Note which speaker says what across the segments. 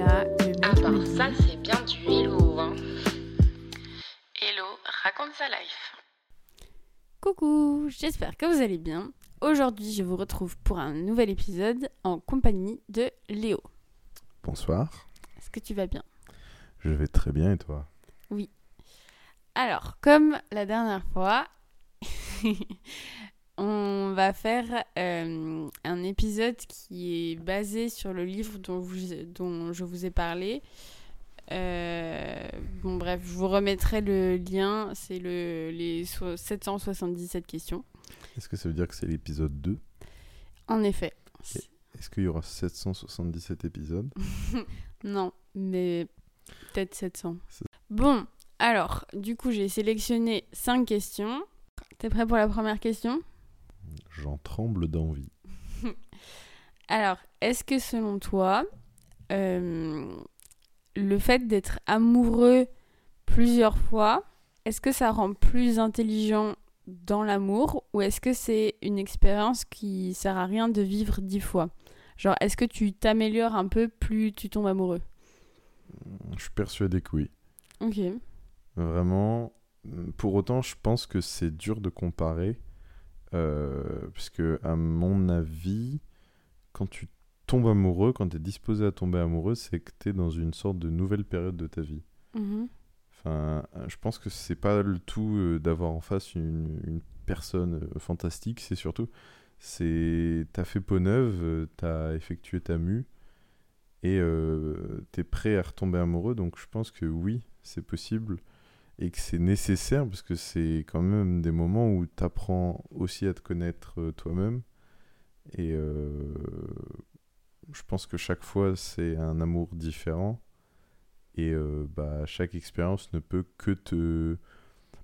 Speaker 1: là, le mec
Speaker 2: Ah bah ça c'est bien du hello hein. Hello, raconte sa life.
Speaker 1: Coucou, j'espère que vous allez bien. Aujourd'hui, je vous retrouve pour un nouvel épisode en compagnie de Léo.
Speaker 3: Bonsoir,
Speaker 1: Est-ce que tu vas bien?
Speaker 3: Je vais très bien et toi?
Speaker 1: Alors, comme la dernière fois, on va faire euh, un épisode qui est basé sur le livre dont, vous- dont je vous ai parlé. Euh, bon, bref, je vous remettrai le lien. C'est le, les so- 777 questions.
Speaker 3: Est-ce que ça veut dire que c'est l'épisode 2
Speaker 1: En effet.
Speaker 3: Est-ce qu'il y aura 777 épisodes?
Speaker 1: Non, mais peut-être 700.
Speaker 3: C'est-
Speaker 1: Bon, alors, du coup, j'ai sélectionné 5 questions. T'es prêt pour la première question?
Speaker 3: J'en tremble d'envie.
Speaker 1: Alors, est-ce que selon toi, euh, le fait d'être amoureux plusieurs fois, est-ce que ça rend plus intelligent dans l'amour ou est-ce que c'est une expérience qui sert à rien de vivre dix fois? Genre, est-ce que tu t'améliores un peu plus tu tombes amoureux?
Speaker 3: Je suis persuadé que oui.
Speaker 1: Ok.
Speaker 3: Vraiment. Pour autant, je pense que c'est dur de comparer. Euh, puisque, à mon avis, quand tu tombes amoureux, quand tu es disposé à tomber amoureux, c'est que tu es dans une sorte de nouvelle période de ta vie.
Speaker 1: Mhm.
Speaker 3: Enfin, je pense que c'est pas le tout euh, d'avoir en face une, une personne euh, fantastique, c'est surtout, c'est t'as fait peau neuve, t'as effectué ta mue et euh, t'es prêt à retomber amoureux, donc je pense que oui, c'est possible et que c'est nécessaire parce que c'est quand même des moments où t'apprends aussi à te connaître euh, toi-même et euh, je pense que chaque fois c'est un amour différent. Et euh, bah, chaque expérience ne peut que te.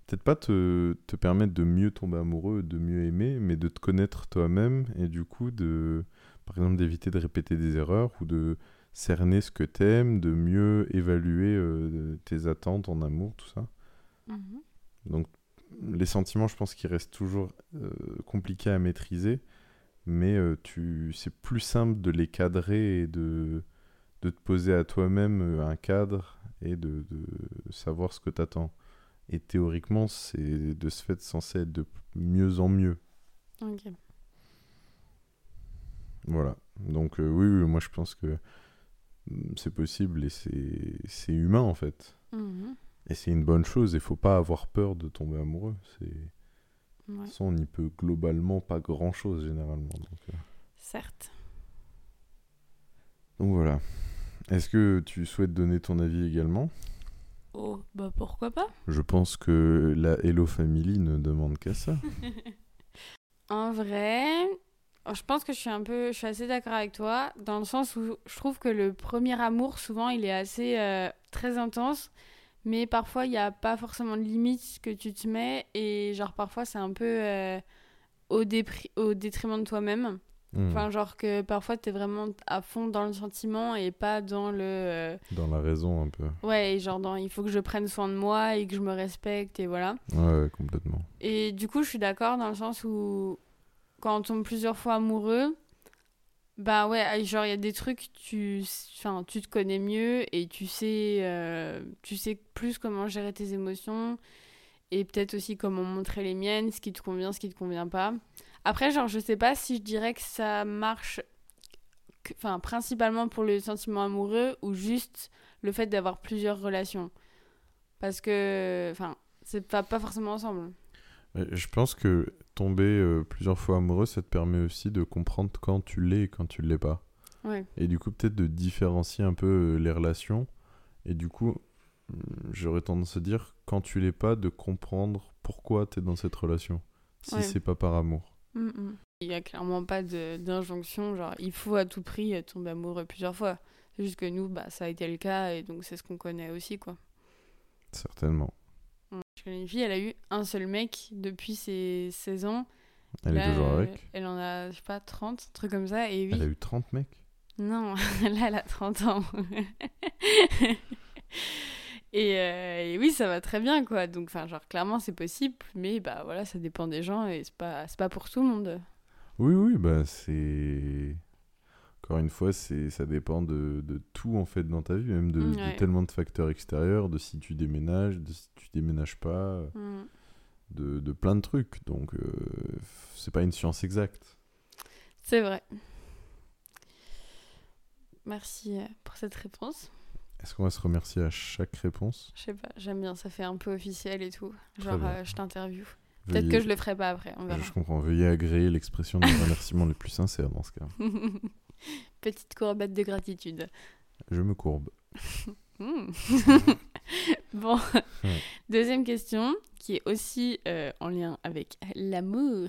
Speaker 3: Peut-être pas te, te permettre de mieux tomber amoureux, de mieux aimer, mais de te connaître toi-même et du coup de. Par exemple, d'éviter de répéter des erreurs ou de cerner ce que t'aimes, de mieux évaluer tes attentes en amour, tout ça.
Speaker 1: Mhm.
Speaker 3: Donc, les sentiments, je pense qu'ils restent toujours euh, compliqués à maîtriser, mais euh, tu, c'est plus simple de les cadrer et de, de te poser à toi-même euh, un cadre et de, de savoir ce que t'attends. Et théoriquement, c'est de ce fait censé être de mieux en mieux.
Speaker 1: Ok.
Speaker 3: Voilà. Donc, euh, oui, oui, moi je pense que mm, c'est possible et c'est c'est humain en fait.
Speaker 1: Mhm.
Speaker 3: Et c'est une bonne chose. Il faut pas avoir peur de tomber amoureux. C'est.
Speaker 1: Ouais.
Speaker 3: Ça, on n'y peut globalement pas grand chose généralement. Donc, euh,
Speaker 1: Certes.
Speaker 3: donc voilà. Est-ce que tu souhaites donner ton avis également?
Speaker 1: Oh, bah pourquoi pas?
Speaker 3: Je pense que la Hello Family ne demande qu'à ça.
Speaker 1: En vrai, je pense que je suis un peu, je suis assez d'accord avec toi, dans le sens où je trouve que le premier amour, souvent, il est assez euh, très intense, mais parfois, il n'y a pas forcément de limite que tu te mets, et genre, parfois, c'est un peu euh, au, au détriment de toi-même.
Speaker 3: Hmm.
Speaker 1: Enfin, genre que parfois, tu es vraiment à fond dans le sentiment et pas dans le... euh,
Speaker 3: Dans la raison un peu.
Speaker 1: ouais, genre dans il faut que je prenne soin de moi et que je me respecte, et voilà.
Speaker 3: Ouais, complètement.
Speaker 1: Et du coup, je suis d'accord dans le sens où quand on tombe plusieurs fois amoureux, bah ouais, genre il y a des trucs tu enfin tu te connais mieux et tu sais euh, tu sais plus comment gérer tes émotions et peut-être aussi comment montrer les miennes, ce qui te convient, ce qui te convient pas. Après genre je sais pas si je dirais que ça marche enfin principalement pour le sentiment amoureux ou juste le fait d'avoir plusieurs relations. Parce que enfin c'est pas pas forcément ensemble.
Speaker 3: Je pense que tomber euh, plusieurs fois amoureux, ça te permet aussi de comprendre quand tu l'es et quand tu l'es pas.
Speaker 1: Ouais.
Speaker 3: Et du coup, peut-être de différencier un peu euh, les relations. Et du coup, hum, j'aurais tendance à dire, quand tu l'es pas, de comprendre pourquoi tu es dans cette relation. Si
Speaker 1: Ouais.
Speaker 3: c'est pas par amour.
Speaker 1: Mm, mm. Il y a clairement pas d'injonction, genre il faut à tout prix tomber amoureux plusieurs fois. C'est juste que nous, bah, ça a été le cas et donc c'est ce qu'on connaît aussi, quoi.
Speaker 3: Certainement.
Speaker 1: Une fille, elle a eu un seul mec depuis ses 16 ans.
Speaker 3: Elle
Speaker 1: Là,
Speaker 3: est toujours
Speaker 1: euh,
Speaker 3: avec.
Speaker 1: Elle en a, je sais pas, 30, un truc comme ça. Et oui,
Speaker 3: Elle a eu 30 mecs?
Speaker 1: non, là, elle a 30 ans. et, euh, et oui, ça va très bien, quoi. Donc, enfin, genre, clairement, c'est possible, mais bah voilà, ça dépend des gens et c'est pas, c'est pas pour tout le monde.
Speaker 3: Oui, oui, bah c'est. Encore une fois, c'est ça dépend de, de tout en fait dans ta vie, même de, tellement de facteurs extérieurs, de si tu déménages, de si tu déménages pas,
Speaker 1: Mm.
Speaker 3: de, de plein de trucs. Donc, euh, c'est pas une science exacte.
Speaker 1: C'est vrai. Merci euh, pour cette réponse.
Speaker 3: Est-ce qu'on va se remercier à chaque réponse?
Speaker 1: Je sais pas, j'aime bien, ça fait un peu officiel et tout. Genre, euh, je t'interview. Peut-être
Speaker 3: Veuillez-
Speaker 1: que je le ferai pas après, on verra.
Speaker 3: Je comprends. Veuillez agréer l'expression de remerciement les plus sincères dans ce cas.
Speaker 1: Petite courbette de gratitude.
Speaker 3: Je me courbe.
Speaker 1: Hmm. bon, deuxième question, qui est aussi euh, en lien avec l'amour.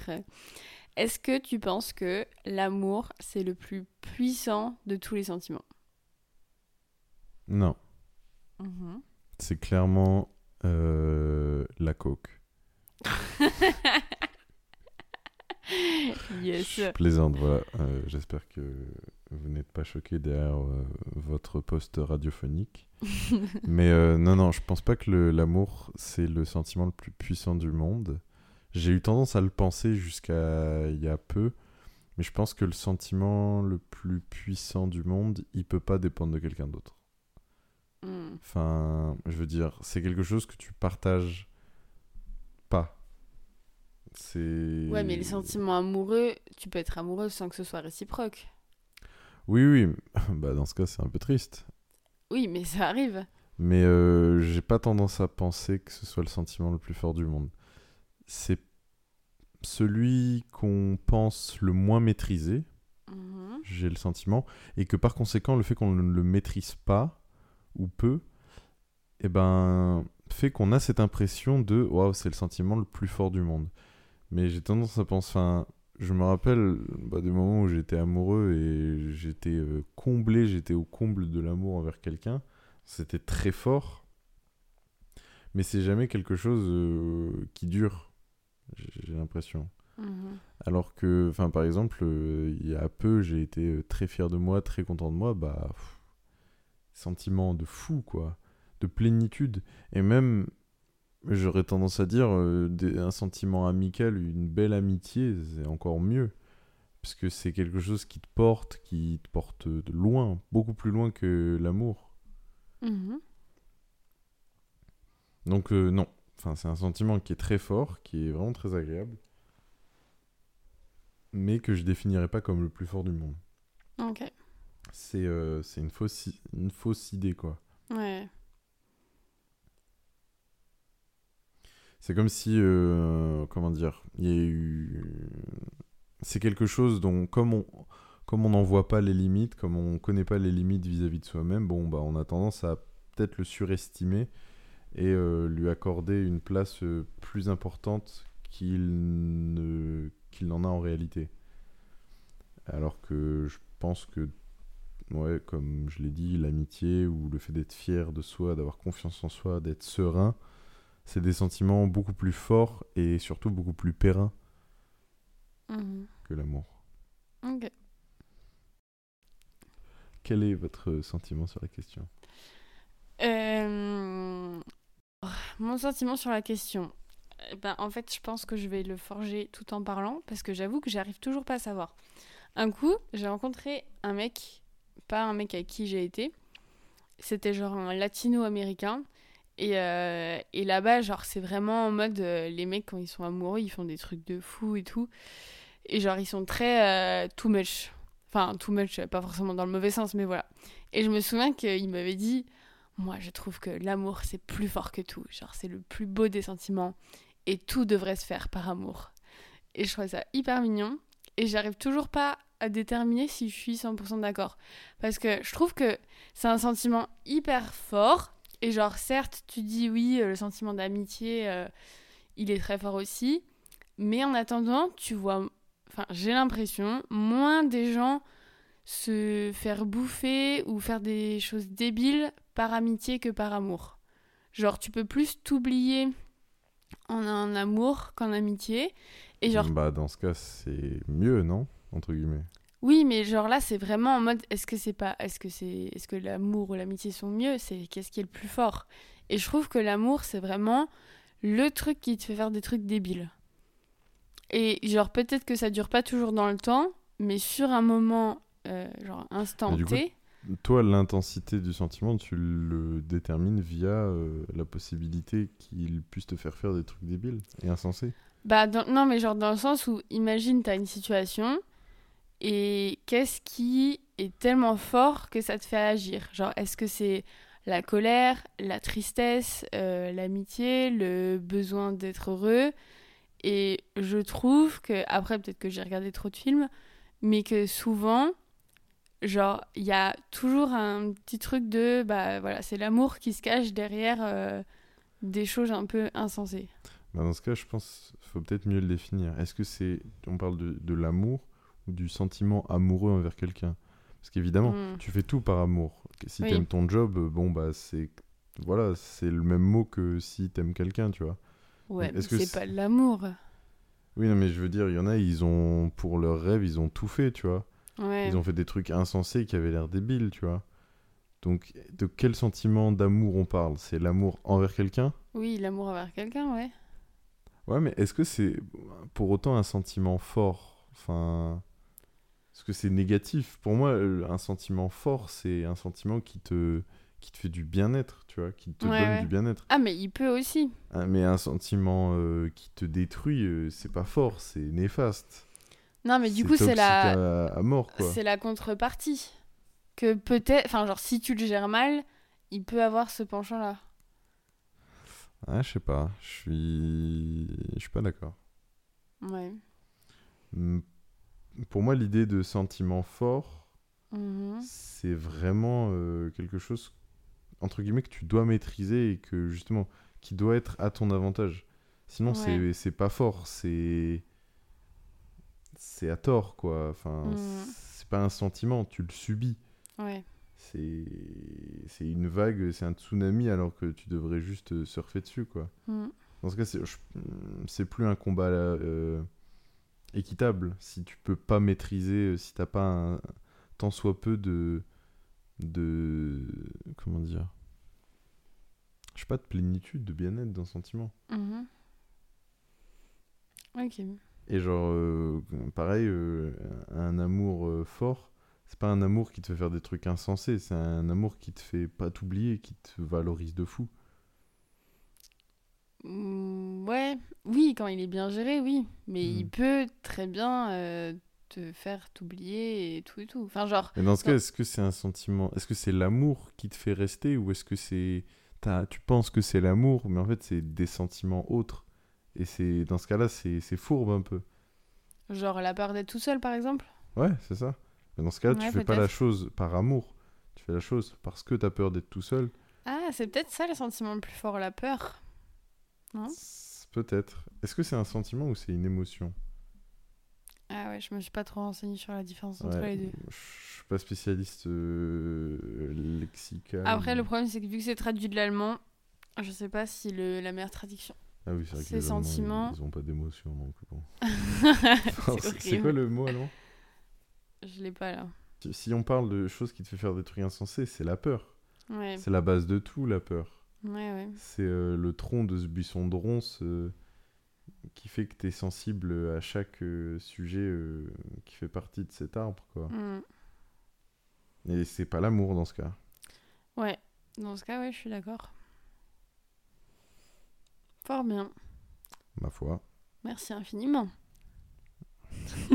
Speaker 1: Est-ce que tu penses que l'amour, c'est le plus puissant de tous les sentiments?
Speaker 3: Non,
Speaker 1: Mhm.
Speaker 3: c'est clairement euh, la coke.
Speaker 1: Yes.
Speaker 3: Je plaisante, voilà. Euh, J'espère que vous n'êtes pas choqués derrière euh, votre poste radiophonique. Mais euh, non, non, je pense pas que l'amour, c'est le sentiment le plus puissant du monde. J'ai eu tendance à le penser jusqu'à il y a peu. Mais je pense que le sentiment le plus puissant du monde, il peut pas dépendre de quelqu'un d'autre.
Speaker 1: Hmm.
Speaker 3: Enfin, je veux dire, c'est quelque chose que tu partages pas. C'est.
Speaker 1: Ouais, mais les sentiments amoureux, tu peux être amoureux sans que ce soit réciproque.
Speaker 3: Oui, oui. Bah, dans ce cas, c'est un peu triste.
Speaker 1: Oui, mais ça arrive.
Speaker 3: Mais euh, j'ai pas tendance à penser que ce soit le sentiment le plus fort du monde. C'est celui qu'on pense le moins maîtriser,
Speaker 1: Mhm.
Speaker 3: j'ai le sentiment, et que par conséquent, le fait qu'on ne le maîtrise pas, ou peu, eh ben, fait qu'on a cette impression de waouh, c'est le sentiment le plus fort du monde. Mais j'ai tendance à penser, enfin, je me rappelle bah, des moments où j'étais amoureux et j'étais euh, comblé, j'étais au comble de l'amour envers quelqu'un. C'était très fort, mais c'est jamais quelque chose euh, qui dure, j'ai l'impression.
Speaker 1: Mhm.
Speaker 3: Alors que, enfin, par exemple, euh, il y a peu, j'ai été très fier de moi, très content de moi, bah, pff, sentiment de fou, quoi, de plénitude, et même, j'aurais tendance à dire, euh, des- un sentiment amical, une belle amitié, c'est encore mieux, parce que c'est quelque chose qui te porte, qui te porte de loin, beaucoup plus loin que l'amour.
Speaker 1: Mhm.
Speaker 3: Donc, euh, non, enfin, c'est un sentiment qui est très fort, qui est vraiment très agréable, mais que je définirais pas comme le plus fort du monde.
Speaker 1: Ok.
Speaker 3: C'est euh, une, fausse, une fausse idée, quoi.
Speaker 1: Ouais.
Speaker 3: C'est comme si, euh, comment dire, il y a eu... C'est quelque chose dont, comme on comme on n'en voit pas les limites, comme on connaît pas les limites vis-à-vis de soi-même, bon, bah, on a tendance à peut-être le surestimer et euh, lui accorder une place euh, plus importante qu'il ne qu'il n'en a en réalité. Alors que je pense que, ouais, comme je l'ai dit, l'amitié ou le fait d'être fier de soi, d'avoir confiance en soi, d'être serein, c'est des sentiments beaucoup plus forts et surtout beaucoup plus pérennes
Speaker 1: Mhm.
Speaker 3: que l'amour.
Speaker 1: Ok.
Speaker 3: Quel est votre sentiment sur la question?
Speaker 1: Euh, Mon sentiment sur la question. Eh Ben, en fait, je pense que je vais le forger tout en parlant parce que j'avoue que j'arrive toujours pas à savoir. Un coup, j'ai rencontré un mec, pas un mec avec qui j'ai été. C'était genre un latino-américain. Et, euh, et là-bas, genre, c'est vraiment en mode euh, les mecs, quand ils sont amoureux, ils font des trucs de fou et tout. Et genre, ils sont très euh, too much. Enfin, too much, pas forcément dans le mauvais sens, mais voilà. Et je me souviens qu'il m'avait dit Moi, je trouve que l'amour, c'est plus fort que tout. Genre, c'est le plus beau des sentiments. Et tout devrait se faire par amour. Et je trouvais ça hyper mignon. Et j'arrive toujours pas à déterminer si je suis 100% d'accord. Parce que je trouve que c'est un sentiment hyper fort. Et genre, certes, tu dis oui, euh, le sentiment d'amitié, euh, il est très fort aussi. Mais en attendant, tu vois, enfin, j'ai l'impression, moins des gens se faire bouffer ou faire des choses débiles par amitié que par amour. Genre, tu peux plus t'oublier en amour qu'en amitié. Et genre,
Speaker 3: Bah, dans ce cas, c'est mieux, non?
Speaker 1: Oui, mais genre là, c'est vraiment en mode est-ce que c'est pas est-ce que c'est est-ce que l'amour ou l'amitié sont mieux? C'est qu'est-ce qui est le plus fort? Et je trouve que l'amour, c'est vraiment le truc qui te fait faire des trucs débiles. Et genre peut-être que ça dure pas toujours dans le temps, mais sur un moment euh, genre instant
Speaker 3: coup,
Speaker 1: T.
Speaker 3: Toi, l'intensité du sentiment, tu le détermines via euh, la possibilité qu'il puisse te faire faire des trucs débiles et insensés?
Speaker 1: Bah, dans- non, mais genre dans le sens où, imagine, t'as une situation et qu'est-ce qui est tellement fort que ça te fait agir? Genre, est-ce que c'est la colère, la tristesse, euh, l'amitié, le besoin d'être heureux? Et je trouve que, après, peut-être que j'ai regardé trop de films, mais que souvent, genre, il y a toujours un petit truc de, bah voilà, c'est l'amour qui se cache derrière euh, des choses un peu insensées.
Speaker 3: Bah, dans ce cas, je pense qu'il faut peut-être mieux le définir. Est-ce que c'est, on parle de, l'amour ou du sentiment amoureux envers quelqu'un Parce qu'évidemment,
Speaker 1: Mm.
Speaker 3: tu fais tout par amour. Si
Speaker 1: Oui.
Speaker 3: t'aimes ton job, euh, bon bah c'est voilà, c'est le même mot que si t'aimes quelqu'un, tu vois.
Speaker 1: Ouais, mais c'est- pas de l'amour.
Speaker 3: Oui, non, mais je veux dire, il y en a, ils ont pour leur rêve, ils ont tout fait, tu vois.
Speaker 1: Ouais.
Speaker 3: Ils ont fait des trucs insensés qui avaient l'air débiles, tu vois. Donc, de quel sentiment d'amour on parle? C'est l'amour envers quelqu'un?
Speaker 1: Oui, l'amour envers quelqu'un, ouais.
Speaker 3: Ouais, mais est-ce que c'est pour autant un sentiment fort? Enfin, est-ce que c'est négatif Pour moi, euh, un sentiment fort, c'est un sentiment qui te qui te fait du bien-être, tu vois, qui te
Speaker 1: Ouais,
Speaker 3: donne
Speaker 1: ouais.
Speaker 3: du bien-être.
Speaker 1: Ah, mais il peut aussi.
Speaker 3: Hein, Mais un sentiment euh, qui te détruit, euh, c'est pas fort, c'est néfaste.
Speaker 1: Non, mais du coup, c'est la...
Speaker 3: à, à mort, quoi.
Speaker 1: c'est la contrepartie. Que peut-être, enfin, genre, si tu le gères mal, il peut avoir ce penchant-là.
Speaker 3: Ah, je sais pas, je suis je suis pas d'accord.
Speaker 1: Ouais.
Speaker 3: Pour moi, l'idée de sentiment fort,
Speaker 1: Mhm.
Speaker 3: c'est vraiment euh, quelque chose entre guillemets que tu dois maîtriser et que justement qui doit être à ton avantage. Sinon, c'est
Speaker 1: Ouais.
Speaker 3: c'est pas fort, c'est c'est à tort quoi. Enfin,
Speaker 1: Mhm.
Speaker 3: c'est pas un sentiment, tu le subis.
Speaker 1: Ouais.
Speaker 3: C'est c'est une vague, c'est un tsunami alors que tu devrais juste euh, surfer dessus quoi.
Speaker 1: Mhm.
Speaker 3: Dans ce cas, c'est plus un combat euh, équitable si tu peux pas maîtriser, euh, si t'as pas un tant soit peu de de comment dire, je sais pas de plénitude, de bien-être d'un sentiment.
Speaker 1: Mhm. Ok.
Speaker 3: Et genre euh, pareil, euh, un amour euh, fort, c'est pas un amour qui te fait faire des trucs insensés, c'est un amour qui te fait pas t'oublier, qui te valorise de fou.
Speaker 1: Mm, Ouais, oui, quand il est bien géré, oui. Mais il
Speaker 3: Mm.
Speaker 1: peut très bien euh, te faire t'oublier et tout et tout. Enfin, genre,
Speaker 3: Mais dans ce
Speaker 1: Non.
Speaker 3: cas, est-ce que c'est un sentiment Est-ce que c'est l'amour qui te fait rester ou est-ce que c'est tu penses que c'est l'amour, mais en fait c'est des sentiments autres Et c'est dans ce cas-là, c'est fourbe un peu.
Speaker 1: genre la peur d'être tout seul, par exemple?
Speaker 3: Ouais, c'est ça. Mais dans ce cas-là,
Speaker 1: Ouais,
Speaker 3: tu fais pas la chose par amour. Tu fais la chose parce que t'as peur d'être tout seul.
Speaker 1: Ah, c'est peut-être ça le sentiment le plus fort, la peur. Hein
Speaker 3: C'est- Peut-être. Est-ce que c'est un sentiment ou c'est une émotion?
Speaker 1: Ah ouais, je me suis pas trop renseignée sur la différence entre
Speaker 3: Ouais,
Speaker 1: les deux.
Speaker 3: Je suis pas spécialiste euh, lexical.
Speaker 1: Après, le problème, c'est que vu que c'est traduit de l'allemand, je sais pas si le, la meilleure traduction.
Speaker 3: Ah oui, c'est vrai que les Allemands, ils-
Speaker 1: sentiments-
Speaker 3: Ils, ont pas d'émotion, donc bon.
Speaker 1: c'est
Speaker 3: quoi le mot allemand?
Speaker 1: Je l'ai pas là.
Speaker 3: Si- Si on parle de choses qui te fait faire des trucs insensés, c'est la peur.
Speaker 1: Ouais,
Speaker 3: C'est la base de tout, la peur.
Speaker 1: Ouais, ouais.
Speaker 3: C'est euh, le tronc de ce buisson de ronces euh, qui fait que tu es sensible à chaque euh, sujet euh, qui fait partie de cet arbre, quoi.
Speaker 1: Mm.
Speaker 3: Et c'est pas l'amour dans ce cas.
Speaker 1: Ouais, dans ce cas, ouais, je suis d'accord. Fort bien.
Speaker 3: Ma foi.
Speaker 1: Merci infiniment.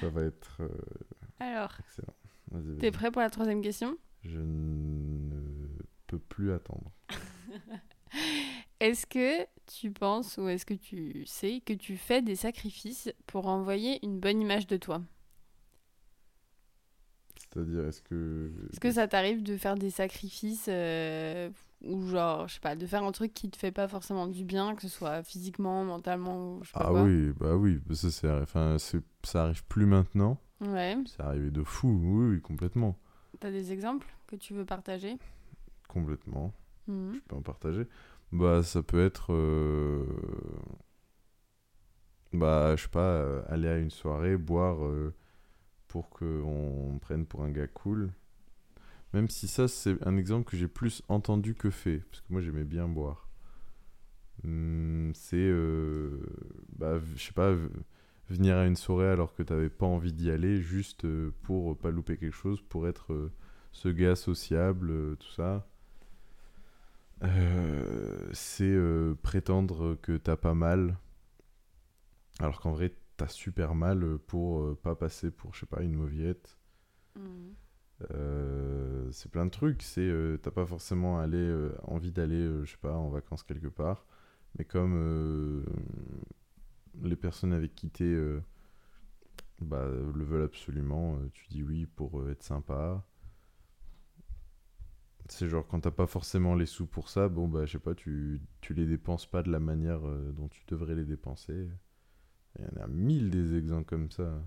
Speaker 3: Ça va être
Speaker 1: Alors,
Speaker 3: excellent.
Speaker 1: T'es prêt pour la troisième question?
Speaker 3: Je peux plus attendre.
Speaker 1: Est-ce que tu penses ou est-ce que tu sais que tu fais des sacrifices pour envoyer une bonne image de toi?
Speaker 3: C'est-à-dire, est-ce que.
Speaker 1: Est-ce que ça t'arrive de faire des sacrifices euh, ou genre, je sais pas, de faire un truc qui te fait pas forcément du bien, que ce soit physiquement, mentalement ou je sais pas
Speaker 3: Ah
Speaker 1: quoi?
Speaker 3: oui, bah oui, bah ça, c'est, enfin, c'est, ça arrive plus maintenant.
Speaker 1: Ouais.
Speaker 3: C'est arrivé de fou, oui, oui, complètement.
Speaker 1: T'as des exemples que tu veux partager?
Speaker 3: Complètement.
Speaker 1: Mhm.
Speaker 3: Je peux en partager. Bah, ça peut être. euh, Bah, je sais pas, euh, aller à une soirée, boire euh, pour qu'on prenne pour un gars cool. Même si ça, c'est un exemple que j'ai plus entendu que fait. Parce que moi, j'aimais bien boire. Hum, c'est. euh, Bah, je sais pas, venir à une soirée alors que t'avais pas envie d'y aller, juste pour pas louper quelque chose, pour être ce gars sociable, tout ça. Euh, c'est euh, prétendre que t'as pas mal, alors qu'en vrai t'as super mal pour euh, pas passer pour, je sais pas, une mauviette. Euh, c'est plein de trucs. C'est t'as pas forcément aller, envie d'aller, je sais pas, en vacances quelque part, mais comme les personnes avec qui t'es bah, le veulent absolument, tu dis oui pour être sympa. C'est genre quand t'as pas forcément les sous pour ça, bon bah je sais pas, tu, tu les dépenses pas de la manière euh, dont tu devrais les dépenser. Il y en a mille des exemples comme ça.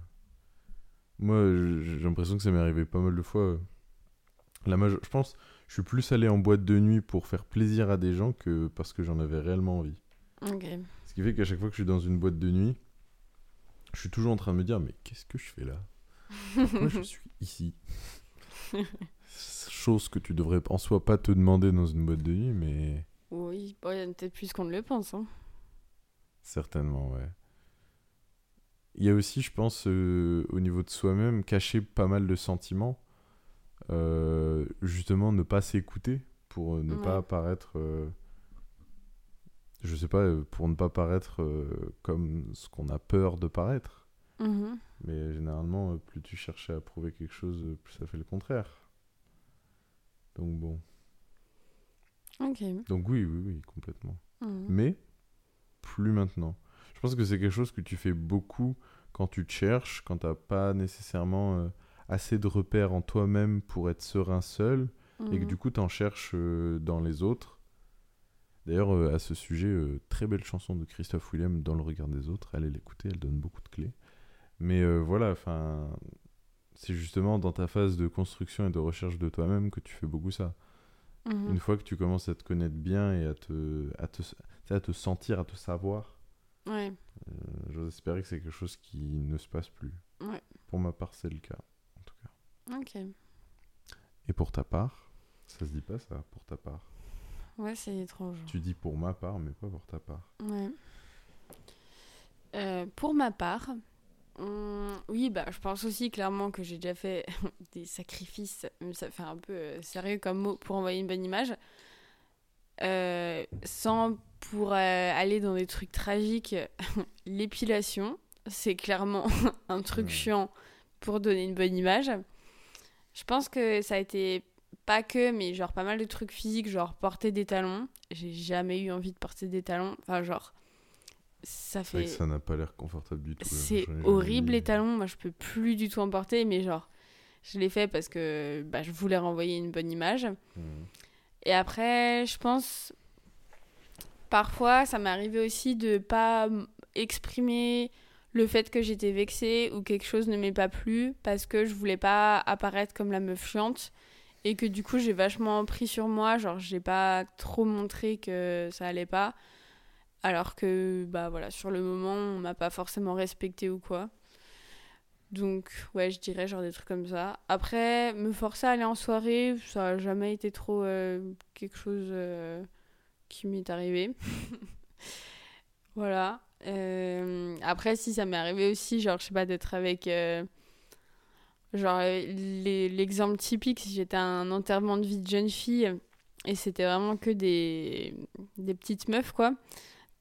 Speaker 3: Moi, j'ai l'impression que ça m'est arrivé pas mal de fois. La je pense, je suis plus allé en boîte de nuit pour faire plaisir à des gens que parce que j'en avais réellement envie. Ce qui fait qu'à chaque fois que je suis dans une boîte de nuit, je suis toujours en train de me dire mais qu'est-ce que je fais là? Pourquoi je suis ici? Chose que tu devrais en soi pas te demander dans une boîte de nuit, mais
Speaker 1: Oui, bon, il y en a peut-être plus qu'on ne le pense. Hein.
Speaker 3: certainement, ouais. Il y a aussi, je pense, euh, au niveau de soi-même, cacher pas mal de sentiments. Euh, justement, ne pas s'écouter pour euh, ne pas euh, je sais pas, pour ne pas paraître comme ce qu'on a peur de paraître.
Speaker 1: Mhm.
Speaker 3: Mais généralement, plus tu cherches à prouver quelque chose, plus ça fait le contraire. Donc bon.
Speaker 1: Ok.
Speaker 3: Donc oui, oui, oui, complètement.
Speaker 1: Mhm.
Speaker 3: Mais plus maintenant. Je pense que c'est quelque chose que tu fais beaucoup quand tu te cherches, quand t'as pas nécessairement euh, assez de repères en toi-même pour être serein seul, et que
Speaker 1: Mhm.
Speaker 3: du coup t'en cherches euh, dans les autres. D'ailleurs, euh, à ce sujet, très belle chanson de Christophe Willem dans le regard des autres. Allez l'écouter, elle donne beaucoup de clés. Mais voilà, enfin, c'est justement dans ta phase de construction et de recherche de toi-même que tu fais beaucoup ça.
Speaker 1: Mhm.
Speaker 3: Une fois que tu commences à te connaître bien et à te, à te, à te sentir, à te savoir,
Speaker 1: Ouais.
Speaker 3: euh, j'ose espérer que c'est quelque chose qui ne se passe plus.
Speaker 1: Ouais.
Speaker 3: Pour ma part, c'est le cas, en tout cas.
Speaker 1: Ok.
Speaker 3: Et pour ta part, ça se dit pas ça, pour ta part?
Speaker 1: Ouais, c'est étrange.
Speaker 3: Tu dis pour ma part, mais pas pour ta part.
Speaker 1: Ouais. Euh, pour ma part, hum, oui, bah, je pense aussi clairement que j'ai déjà fait des sacrifices, mais ça fait un peu euh, sérieux comme mot pour envoyer une bonne image, Euh, sans pour euh, aller dans des trucs tragiques. L'épilation, c'est clairement un truc chiant pour donner une bonne image. Je pense que ça a été pas que, mais genre pas mal de trucs physiques, genre porter des talons. J'ai jamais eu envie de porter des talons. Enfin, genre, ça fait.
Speaker 3: ça n'a pas l'air confortable du tout.
Speaker 1: C'est
Speaker 3: jamais
Speaker 1: horrible les talons. Moi, je peux plus du tout en porter, mais genre, je l'ai fait parce que bah, je voulais renvoyer une bonne image.
Speaker 3: Mhm.
Speaker 1: Et après, je pense, parfois, ça m'est arrivé aussi de pas exprimer le fait que j'étais vexée ou quelque chose ne m'est pas plu parce que je voulais pas apparaître comme la meuf chiante et que du coup j'ai vachement pris sur moi, genre j'ai pas trop montré que ça allait pas alors que bah voilà, sur le moment on m'a pas forcément respecté ou quoi. Donc ouais, je dirais genre des trucs comme ça. Après, me forcer à aller en soirée, ça a jamais été trop euh, quelque chose euh, qui m'est arrivé. voilà. Euh, après, si ça m'est arrivé aussi, genre, je sais pas, d'être avec. genre, l'exemple typique, si j'étais un enterrement de vie de jeune fille et c'était vraiment que des, des petites meufs, quoi.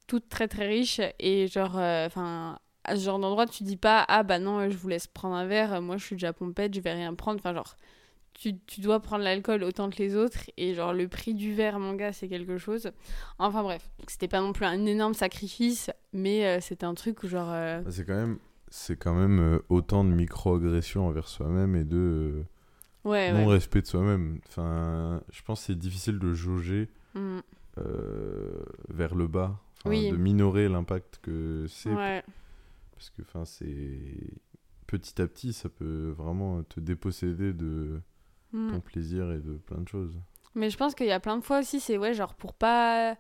Speaker 1: Toutes très très riches et genre. Enfin. à ce genre d'endroit, tu dis pas ah bah non, je vous laisse prendre un verre, moi je suis déjà pompette, je vais rien prendre. Enfin, genre, tu, tu dois prendre l'alcool autant que les autres et genre le prix du verre, mon gars, c'est quelque chose. Enfin bref, c'était pas non plus un énorme sacrifice, mais euh, c'était un truc où genre. euh,
Speaker 3: Bah, C'est quand même, c'est quand même euh, autant de micro-agressions envers soi-même et de euh,
Speaker 1: Ouais, ouais.
Speaker 3: non-respect de soi-même. Enfin, je pense que c'est difficile de jauger
Speaker 1: Mm.
Speaker 3: euh, vers le bas,
Speaker 1: Oui.
Speaker 3: de minorer l'impact que c'est.
Speaker 1: Ouais.
Speaker 3: Parce que enfin, c'est petit à petit, ça peut vraiment te déposséder de ton plaisir et de plein de choses.
Speaker 1: Mais je pense qu'il y a plein de fois aussi, c'est ouais, genre pour pas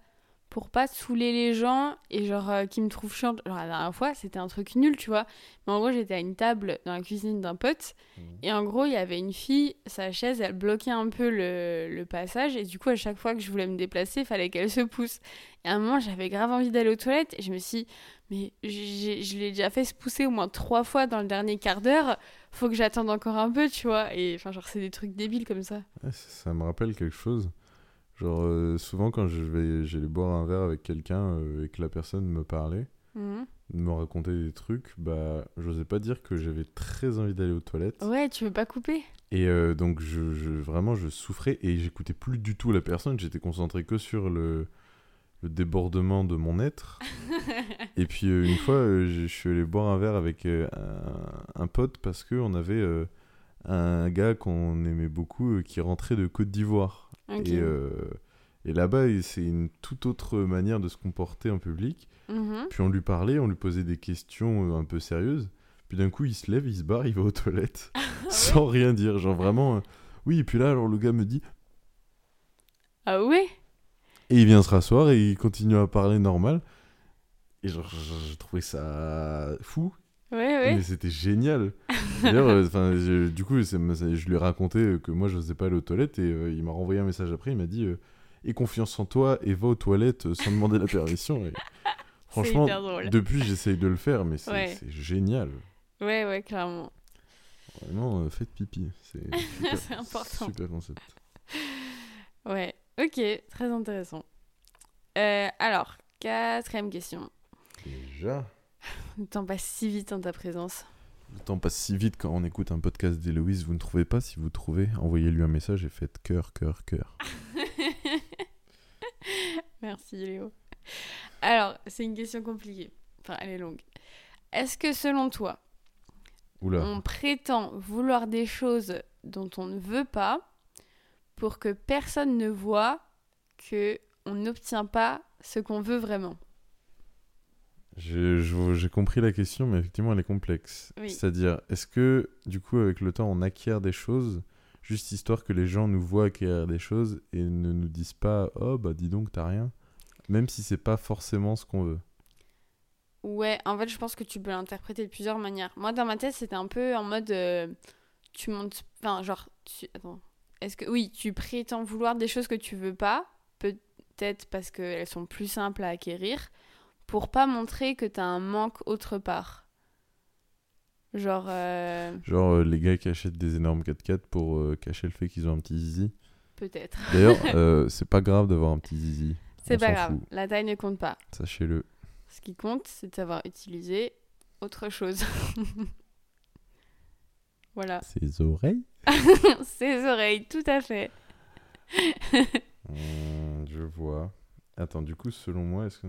Speaker 1: pour pas saouler les gens et genre euh, qui me trouvent chiante. Genre la dernière fois, c'était un truc nul, tu vois. Mais en gros, j'étais à une table dans la cuisine d'un pote
Speaker 3: Mhm.
Speaker 1: et en gros, il y avait une fille, sa chaise, elle bloquait un peu le, le passage et du coup, à chaque fois que je voulais me déplacer, il fallait qu'elle se pousse. Et à un moment, j'avais grave envie d'aller aux toilettes et je me suis dit, mais je l'ai déjà fait se pousser au moins trois fois dans le dernier quart d'heure, faut que j'attende encore un peu, tu vois. Et enfin, genre, c'est des trucs débiles comme ça,
Speaker 3: ça me rappelle quelque chose. Genre, euh, souvent, quand je vais, j'allais boire un verre avec quelqu'un euh, et que la personne me parlait,
Speaker 1: Mhm.
Speaker 3: me racontait des trucs, bah, j'osais pas dire que j'avais très envie d'aller aux toilettes.
Speaker 1: Ouais, tu veux pas couper?
Speaker 3: Et euh, donc, je, je- vraiment, je souffrais et j'écoutais plus du tout la personne. J'étais concentré que sur le, le débordement de mon être. et puis, une fois, je je suis allé boire un verre avec un, un pote parce qu'on avait un gars qu'on aimait beaucoup qui rentrait de Côte d'Ivoire. Et, euh, et là-bas, c'est une toute autre manière de se comporter en public.
Speaker 1: Mhm.
Speaker 3: Puis on lui parlait, on lui posait des questions euh, un peu sérieuses. Puis d'un coup, il se lève, il se barre, il va aux toilettes. sans rien dire. Genre vraiment. euh, Oui, et puis là, alors le gars me dit.
Speaker 1: Ah ouais?
Speaker 3: Et il vient se rasseoir et il continue à parler normal. Et genre, j'ai trouvé ça fou.
Speaker 1: Ouais, ouais.
Speaker 3: Mais c'était génial. D'ailleurs, euh, du coup, je lui ai raconté que moi, je n'osais pas aller aux toilettes et euh, il m'a renvoyé un message après. Il m'a dit euh, Aie confiance en toi et va aux toilettes sans demander la permission. Et franchement, depuis, j'essaye de le faire, mais c'est
Speaker 1: Ouais.
Speaker 3: génial.
Speaker 1: Ouais, ouais, clairement.
Speaker 3: Vraiment, euh, faites pipi. C'est
Speaker 1: important.
Speaker 3: super concept.
Speaker 1: Ouais, ok, très intéressant. Euh, alors, quatrième question.
Speaker 3: Déjà.
Speaker 1: Le temps passe si vite en ta présence.
Speaker 3: Le temps passe si vite quand on écoute un podcast d'Héloïse. Vous ne trouvez pas Si vous trouvez, envoyez-lui un message et faites cœur, cœur, cœur.
Speaker 1: Merci Léo. Alors, c'est une question compliquée. Enfin, elle est longue. Est-ce que selon toi,
Speaker 3: Oula.
Speaker 1: on prétend vouloir des choses dont on ne veut pas pour que personne ne voit que on n'obtient pas ce qu'on veut vraiment?
Speaker 3: J'ai compris la question, mais effectivement, elle est complexe.
Speaker 1: Oui.
Speaker 3: C'est-à-dire, est-ce que, du coup, avec le temps, on acquiert des choses juste histoire que les gens nous voient acquérir des choses et ne nous disent pas « Oh, bah dis donc, t'as rien », même si c'est pas forcément ce qu'on veut.
Speaker 1: Ouais, en fait, je pense que tu peux l'interpréter de plusieurs manières. Moi, dans ma tête, c'était un peu en mode. euh, tu montes. Enfin, genre. Tu... Attends. Est-ce que. Oui, tu prétends vouloir des choses que tu veux pas. Peut-être parce qu'elles sont plus simples à acquérir. Pour pas montrer que t'as un manque autre part. Genre. euh,
Speaker 3: Genre, euh, les gars qui achètent des énormes 4x4 pour euh, cacher le fait qu'ils ont un petit zizi.
Speaker 1: Peut-être.
Speaker 3: D'ailleurs, c'est pas grave d'avoir un petit zizi.
Speaker 1: C'est pas grave.
Speaker 3: fout.
Speaker 1: La taille ne compte pas.
Speaker 3: Sachez-le.
Speaker 1: Ce qui compte, c'est de savoir utiliser autre chose. voilà.
Speaker 3: Ses oreilles
Speaker 1: Ses oreilles, tout à fait.
Speaker 3: Hmm, Je vois. Attends, du coup, selon moi, est-ce que...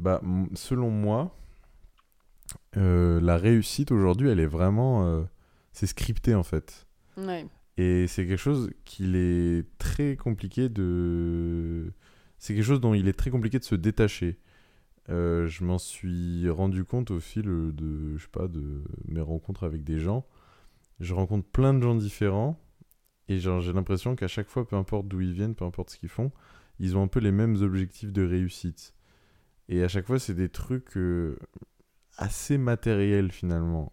Speaker 3: Bah, selon moi, euh, la réussite aujourd'hui, elle est vraiment... euh, C'est scripté, en fait.
Speaker 1: Ouais.
Speaker 3: Et c'est quelque chose qu'il est très compliqué de... C'est quelque chose dont il est très compliqué de se détacher. Euh, je m'en suis rendu compte au fil de, je sais pas, de mes rencontres avec des gens. Je rencontre plein de gens différents et j'ai l'impression qu'à chaque fois, peu importe d'où ils viennent, peu importe ce qu'ils font, ils ont un peu les mêmes objectifs de réussite. Et à chaque fois, c'est des trucs euh, assez matériels finalement.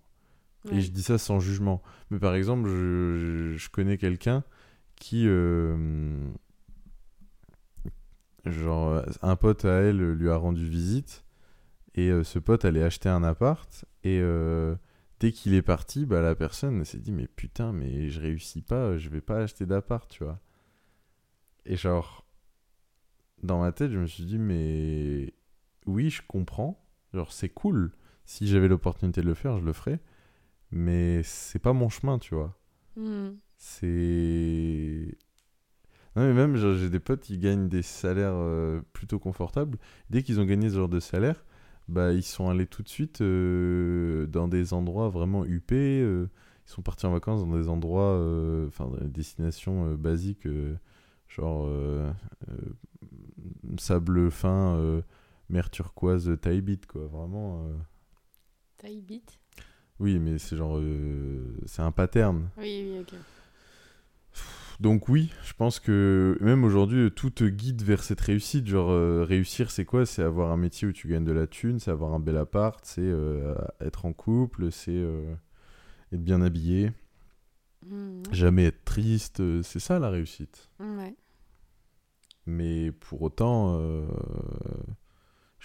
Speaker 3: Et je dis ça sans jugement. Mais par exemple, je, je- je connais quelqu'un qui. euh, genre, un pote à elle lui a rendu visite. Et euh, ce pote allait acheter un appart. Et dès qu'il est parti, bah, la personne s'est dit Mais putain, mais je réussis pas, je vais pas acheter d'appart, tu vois. Et genre, dans ma tête, je me suis dit Mais oui, je comprends. Genre, c'est cool. Si j'avais l'opportunité de le faire, je le ferais mais c'est pas mon chemin, tu vois.
Speaker 1: Hmm.
Speaker 3: C'est. Non, mais même, j'ai des potes qui gagnent des salaires euh, plutôt confortables. Dès qu'ils ont gagné ce genre de salaire, bah, ils sont allés tout de suite euh, dans des endroits vraiment huppés. euh, ils sont partis en vacances dans des endroits, enfin, des destinations basiques, genre sable fin, mer turquoise, taille bite, quoi. Vraiment. euh,
Speaker 1: Taille bite
Speaker 3: Oui, mais c'est genre. euh, c'est un pattern.
Speaker 1: Oui, oui, ok.
Speaker 3: Donc, oui, je pense que même aujourd'hui, tout te guide vers cette réussite. Genre, euh, réussir, c'est quoi? C'est avoir un métier où tu gagnes de la thune, c'est avoir un bel appart, c'est euh, être en couple, c'est euh, être bien habillé,
Speaker 1: Mhm.
Speaker 3: jamais être triste. euh, C'est ça la réussite.
Speaker 1: Ouais.
Speaker 3: Mais pour autant, euh,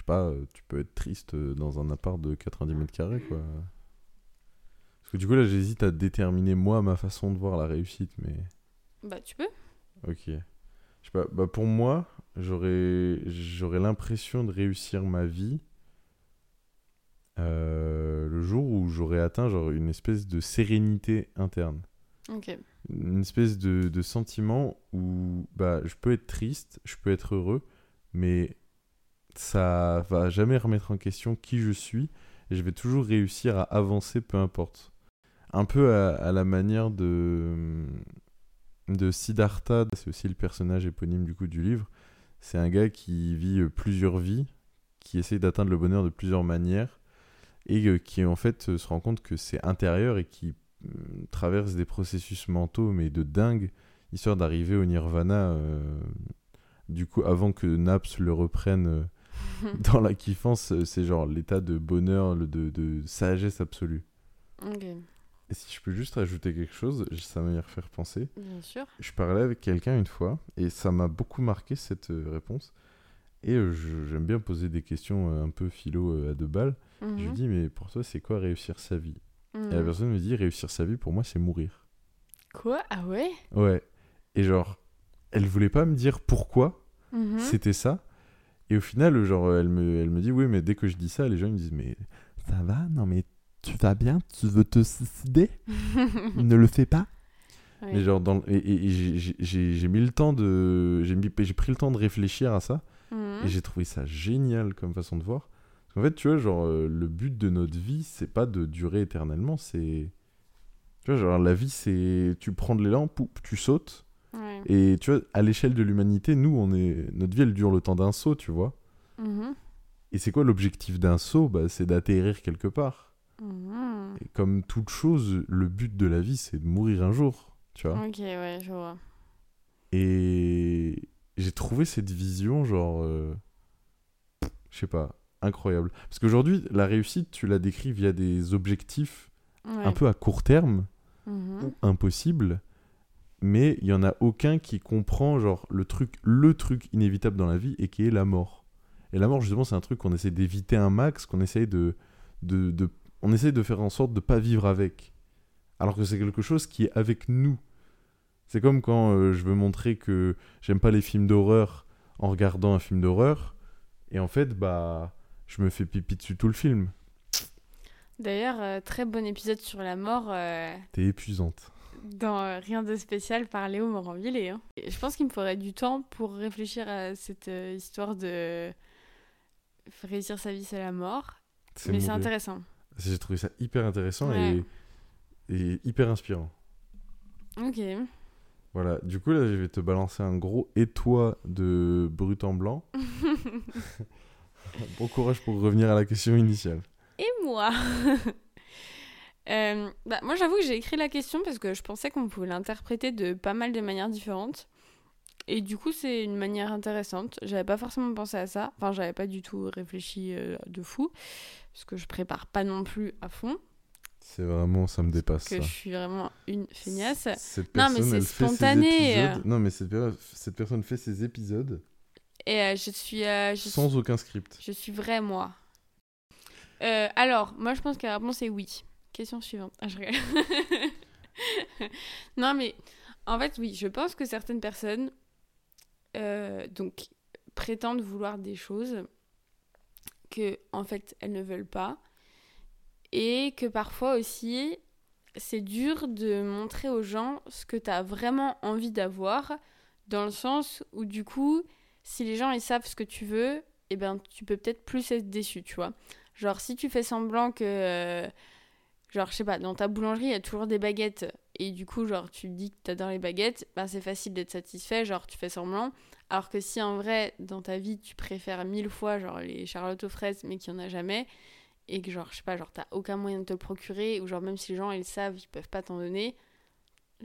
Speaker 3: sais pas, euh, tu peux être triste euh, dans un appart de 90 mètres carrés, quoi. Parce que du coup, là, j'hésite à déterminer, moi, ma façon de voir la réussite, mais...
Speaker 1: Bah, tu peux.
Speaker 3: Ok. Je sais pas, bah pour moi, j'aurais j'aurais l'impression de réussir ma vie euh, le jour où j'aurais atteint genre une espèce de sérénité interne.
Speaker 1: Ok.
Speaker 3: Une espèce de, de sentiment où bah, je peux être triste, je peux être heureux, mais ça va jamais remettre en question qui je suis et je vais toujours réussir à avancer peu importe. Un peu à, la manière de, de Siddhartha, c'est aussi le personnage éponyme du coup du livre. C'est un gars qui vit euh, plusieurs vies, qui essaie d'atteindre le bonheur de plusieurs manières et euh, qui en fait euh, se rend compte que c'est intérieur et qui euh, traverse des processus mentaux mais de dingue histoire d'arriver au nirvana du coup avant que Naps le reprenne dans la kiffance euh, c'est genre l'état de bonheur le- de, de sagesse absolue
Speaker 1: ok.
Speaker 3: et si je peux juste rajouter quelque chose ça va m'y refaire penser
Speaker 1: Bien sûr.
Speaker 3: je parlais avec quelqu'un une fois et ça m'a beaucoup marqué cette euh, réponse et euh, j'aime bien poser des questions un peu philo à deux balles je lui
Speaker 1: Mhm.
Speaker 3: dis mais pour toi c'est quoi réussir sa vie? Et la
Speaker 1: Mhm.
Speaker 3: personne me dit réussir sa vie pour moi c'est mourir
Speaker 1: Quoi? Ah ouais?
Speaker 3: Ouais. Et genre, elle voulait pas me dire pourquoi
Speaker 1: Mhm.
Speaker 3: c'était ça. Et au final, genre, elle me, elle me dit oui, mais dès que je dis ça, les gens ils me disent mais ça va? Non, mais tu vas bien? Tu veux te suicider? Ne le fais pas. Mais genre, dans, et, et- et j'ai- mis le temps de, j'ai pris le temps de réfléchir à ça
Speaker 1: Mhm.
Speaker 3: et j'ai trouvé ça génial comme façon de voir. En fait, tu vois, genre, euh, le but de notre vie, c'est pas de durer éternellement, c'est. Tu vois, genre, la vie, c'est. Tu prends de l'élan, tu sautes. Et tu vois, à l'échelle de l'humanité, nous, on est. Notre vie, elle dure le temps d'un saut, tu vois.
Speaker 1: Mhm.
Speaker 3: Et c'est quoi l'objectif d'un saut? Bah, C'est d'atterrir quelque part.
Speaker 1: Mhm.
Speaker 3: Et comme toute chose, le but de la vie, c'est de mourir un jour, tu vois.
Speaker 1: Ok, ouais, je vois.
Speaker 3: Et j'ai trouvé cette vision, genre. euh, Je sais pas, incroyable. Parce qu'aujourd'hui, la réussite, tu la décris via des objectifs
Speaker 1: Ouais.
Speaker 3: un peu à court terme
Speaker 1: Mhm.
Speaker 3: ou impossibles. Mais il y en a aucun qui comprend, genre, le truc, le truc inévitable dans la vie et qui est la mort. Et la mort, justement, c'est un truc qu'on essaie d'éviter un max, qu'on essaie de, de, de- On essaie de faire en sorte de pas vivre avec. Alors que c'est quelque chose qui est avec nous. C'est comme quand euh, je veux montrer que j'aime pas les films d'horreur en regardant un film d'horreur. Et en fait, bah, je me fais pipi dessus tout le film.
Speaker 1: D'ailleurs, euh, très bon épisode sur la mort euh,
Speaker 3: T'es épuisante.
Speaker 1: Dans Rien de spécial par Léo Moranvillé. Hein. Et Je pense qu'il me faudrait du temps pour réfléchir à cette euh, histoire de réussir sa vie, c'est la mort. Mais c'est intéressant.
Speaker 3: J'ai trouvé ça hyper intéressant
Speaker 1: Ouais.
Speaker 3: et, et hyper inspirant.
Speaker 1: Ok.
Speaker 3: Voilà, du coup là je vais te balancer un gros étoi de brut en blanc. bon courage pour revenir à la question initiale.
Speaker 1: Et moi Euh, bah, Moi, j'avoue que j'ai écrit la question parce que je pensais qu'on pouvait l'interpréter de pas mal de manières différentes. Et du coup, c'est une manière intéressante. J'avais pas forcément pensé à ça. Enfin, j'avais pas du tout réfléchi euh, de fou. Parce que je prépare pas non plus à fond.
Speaker 3: C'est vraiment, ça me dépasse
Speaker 1: Que
Speaker 3: ça.
Speaker 1: je suis vraiment une feignasse.
Speaker 3: Cette
Speaker 1: Non, mais
Speaker 3: personne,
Speaker 1: c'est
Speaker 3: elle fait ses
Speaker 1: spontané, euh.
Speaker 3: épisodes- Non mais cette, per- cette personne fait ses épisodes
Speaker 1: Et euh, je suis. je
Speaker 3: sans aucun script.
Speaker 1: Je suis vrai, moi. Alors, moi, je pense que la réponse est oui. Question suivante. Ah, je non, mais en fait, oui, je pense que certaines personnes euh, donc prétendent vouloir des choses que, en fait, elles ne veulent pas. Et que parfois aussi, c'est dur de montrer aux gens ce que tu as vraiment envie d'avoir, dans le sens où, du coup, si les gens ils savent ce que tu veux, eh ben tu peux peut-être plus être déçu, tu vois. Genre si tu fais semblant que euh, genre je sais pas, dans ta boulangerie, il y a toujours des baguettes et du coup genre tu dis que t'adores les baguettes, ben c'est facile d'être satisfait, genre tu fais semblant. Alors que si en vrai dans ta vie tu préfères mille fois genre les charlottes aux fraises mais qu'il y en a jamais et que genre je sais pas, genre t'as aucun moyen de te le procurer ou genre même si les gens ils le savent, ils peuvent pas t'en donner.